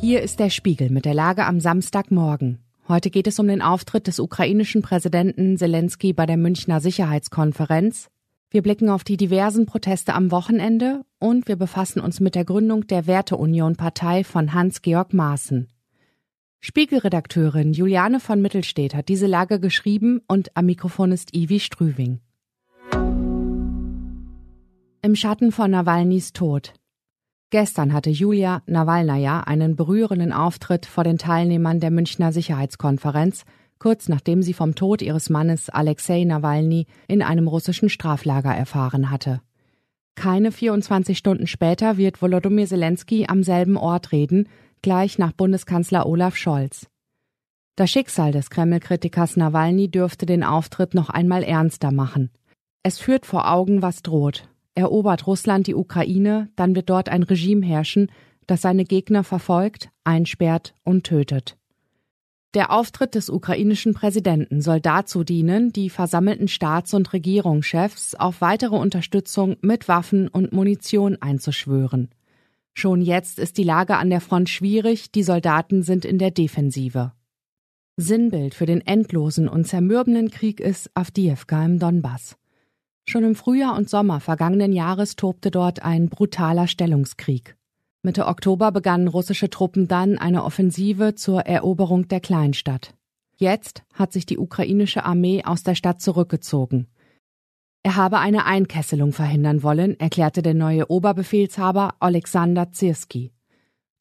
Hier ist der Spiegel mit der Lage am Samstagmorgen. Heute geht es um den Auftritt des ukrainischen Präsidenten Zelensky bei der Münchner Sicherheitskonferenz. Wir blicken auf die diversen Proteste am Wochenende und wir befassen uns mit der Gründung der Werteunion-Partei von Hans-Georg Maaßen. Spiegelredakteurin Juliane von Mittelstedt hat diese Lage geschrieben und am Mikrofon ist Ivi Strüving. Im Schatten von Nawalnys Tod. Gestern hatte Julia Nawalnaja einen berührenden Auftritt vor den Teilnehmern der Münchner Sicherheitskonferenz, kurz nachdem sie vom Tod ihres Mannes Alexei Nawalny in einem russischen Straflager erfahren hatte. Keine 24 Stunden später wird Volodymyr Zelensky am selben Ort reden, gleich nach Bundeskanzler Olaf Scholz. Das Schicksal des Kreml-Kritikers Nawalny dürfte den Auftritt noch einmal ernster machen. Es führt vor Augen, was droht. Erobert Russland die Ukraine, dann wird dort ein Regime herrschen, das seine Gegner verfolgt, einsperrt und tötet. Der Auftritt des ukrainischen Präsidenten soll dazu dienen, die versammelten Staats- und Regierungschefs auf weitere Unterstützung mit Waffen und Munition einzuschwören. Schon jetzt ist die Lage an der Front schwierig, die Soldaten sind in der Defensive. Sinnbild für den endlosen und zermürbenden Krieg ist Avdiivka im Donbass. Schon im Frühjahr und Sommer vergangenen Jahres tobte dort ein brutaler Stellungskrieg. Mitte Oktober begannen russische Truppen dann eine Offensive zur Eroberung der Kleinstadt. Jetzt hat sich die ukrainische Armee aus der Stadt zurückgezogen. Er habe eine Einkesselung verhindern wollen, erklärte der neue Oberbefehlshaber Alexander Zirski.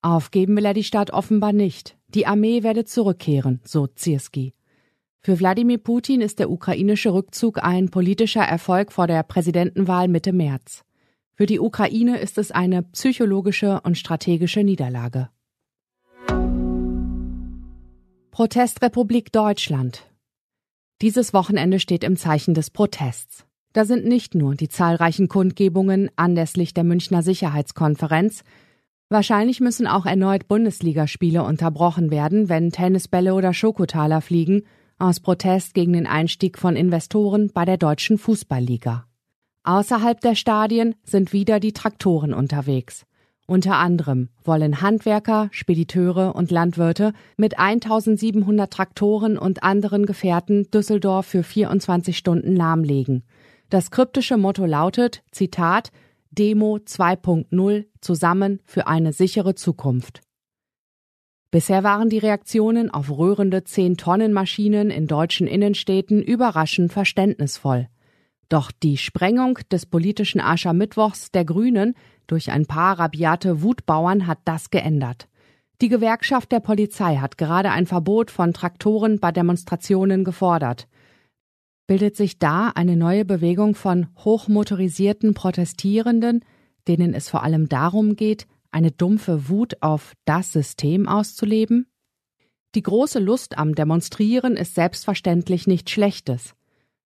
Aufgeben will er die Stadt offenbar nicht. Die Armee werde zurückkehren, so Zirski. Für Wladimir Putin ist der ukrainische Rückzug ein politischer Erfolg vor der Präsidentenwahl Mitte März. Für die Ukraine ist es eine psychologische und strategische Niederlage. Protestrepublik Deutschland. Dieses Wochenende steht im Zeichen des Protests. Da sind nicht nur die zahlreichen Kundgebungen anlässlich der Münchner Sicherheitskonferenz, wahrscheinlich müssen auch erneut Bundesligaspiele unterbrochen werden, wenn Tennisbälle oder Schokotaler fliegen aus Protest gegen den Einstieg von Investoren bei der deutschen Fußballliga. Außerhalb der Stadien sind wieder die Traktoren unterwegs. Unter anderem wollen Handwerker, Spediteure und Landwirte mit 1700 Traktoren und anderen Gefährten Düsseldorf für 24 Stunden lahmlegen. Das kryptische Motto lautet, Zitat, Demo 2.0 zusammen für eine sichere Zukunft. Bisher waren die Reaktionen auf rührende 10-Tonnen-Maschinen in deutschen Innenstädten überraschend verständnisvoll. Doch die Sprengung des politischen Aschermittwochs der Grünen durch ein paar rabiate Wutbauern hat das geändert. Die Gewerkschaft der Polizei hat gerade ein Verbot von Traktoren bei Demonstrationen gefordert. Bildet sich da eine neue Bewegung von hochmotorisierten Protestierenden, denen es vor allem darum geht, eine dumpfe Wut auf das System auszuleben? Die große Lust am Demonstrieren ist selbstverständlich nichts Schlechtes.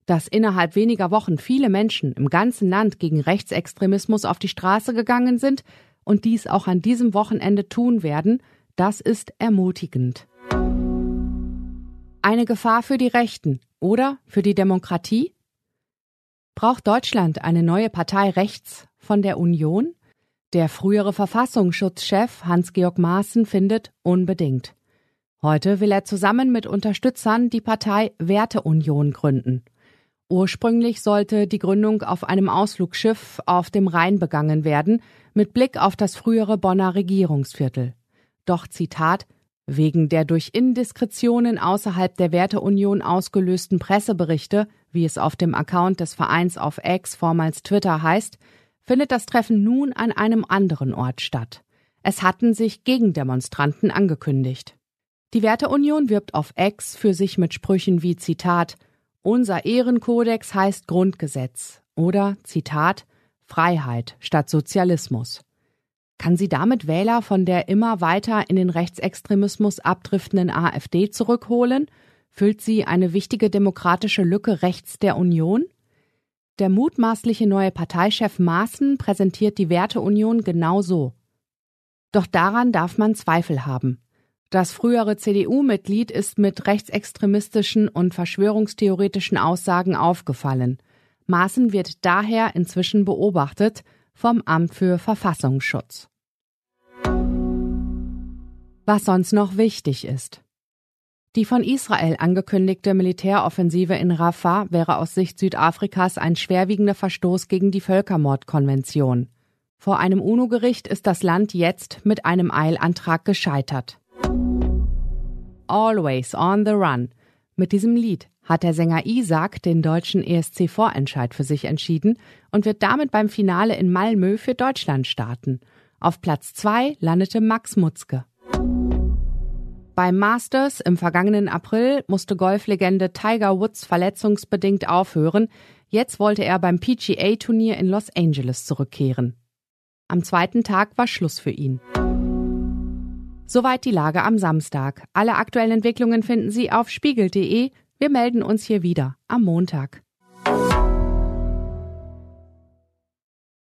Dass innerhalb weniger Wochen viele Menschen im ganzen Land gegen Rechtsextremismus auf die Straße gegangen sind und dies auch an diesem Wochenende tun werden, das ist ermutigend. Eine Gefahr für die Rechten oder für die Demokratie? Braucht Deutschland eine neue Partei rechts von der Union? Der frühere Verfassungsschutzchef Hans-Georg Maaßen findet unbedingt. Heute will er zusammen mit Unterstützern die Partei Werteunion gründen. Ursprünglich sollte die Gründung auf einem Ausflugsschiff auf dem Rhein begangen werden, mit Blick auf das frühere Bonner Regierungsviertel. Doch Zitat Wegen der durch Indiskretionen außerhalb der Werteunion ausgelösten Presseberichte, wie es auf dem Account des Vereins auf X vormals Twitter heißt, findet das Treffen nun an einem anderen Ort statt. Es hatten sich Gegendemonstranten angekündigt. Die Werteunion wirbt auf Ex für sich mit Sprüchen wie Zitat Unser Ehrenkodex heißt Grundgesetz oder Zitat Freiheit statt Sozialismus. Kann sie damit Wähler von der immer weiter in den Rechtsextremismus abdriftenden AfD zurückholen? Füllt sie eine wichtige demokratische Lücke rechts der Union? Der mutmaßliche neue Parteichef Maaßen präsentiert die Werteunion genau so. Doch daran darf man Zweifel haben. Das frühere CDU-Mitglied ist mit rechtsextremistischen und verschwörungstheoretischen Aussagen aufgefallen. Maaßen wird daher inzwischen beobachtet vom Amt für Verfassungsschutz. Was sonst noch wichtig ist. Die von Israel angekündigte Militäroffensive in Rafah wäre aus Sicht Südafrikas ein schwerwiegender Verstoß gegen die Völkermordkonvention. Vor einem UNO-Gericht ist das Land jetzt mit einem Eilantrag gescheitert. Always on the Run. Mit diesem Lied hat der Sänger Isaac den deutschen ESC-Vorentscheid für sich entschieden und wird damit beim Finale in Malmö für Deutschland starten. Auf Platz zwei landete Max Mutzke. Beim Masters im vergangenen April musste Golflegende Tiger Woods verletzungsbedingt aufhören. Jetzt wollte er beim PGA-Turnier in Los Angeles zurückkehren. Am zweiten Tag war Schluss für ihn. Soweit die Lage am Samstag. Alle aktuellen Entwicklungen finden Sie auf spiegel.de. Wir melden uns hier wieder am Montag.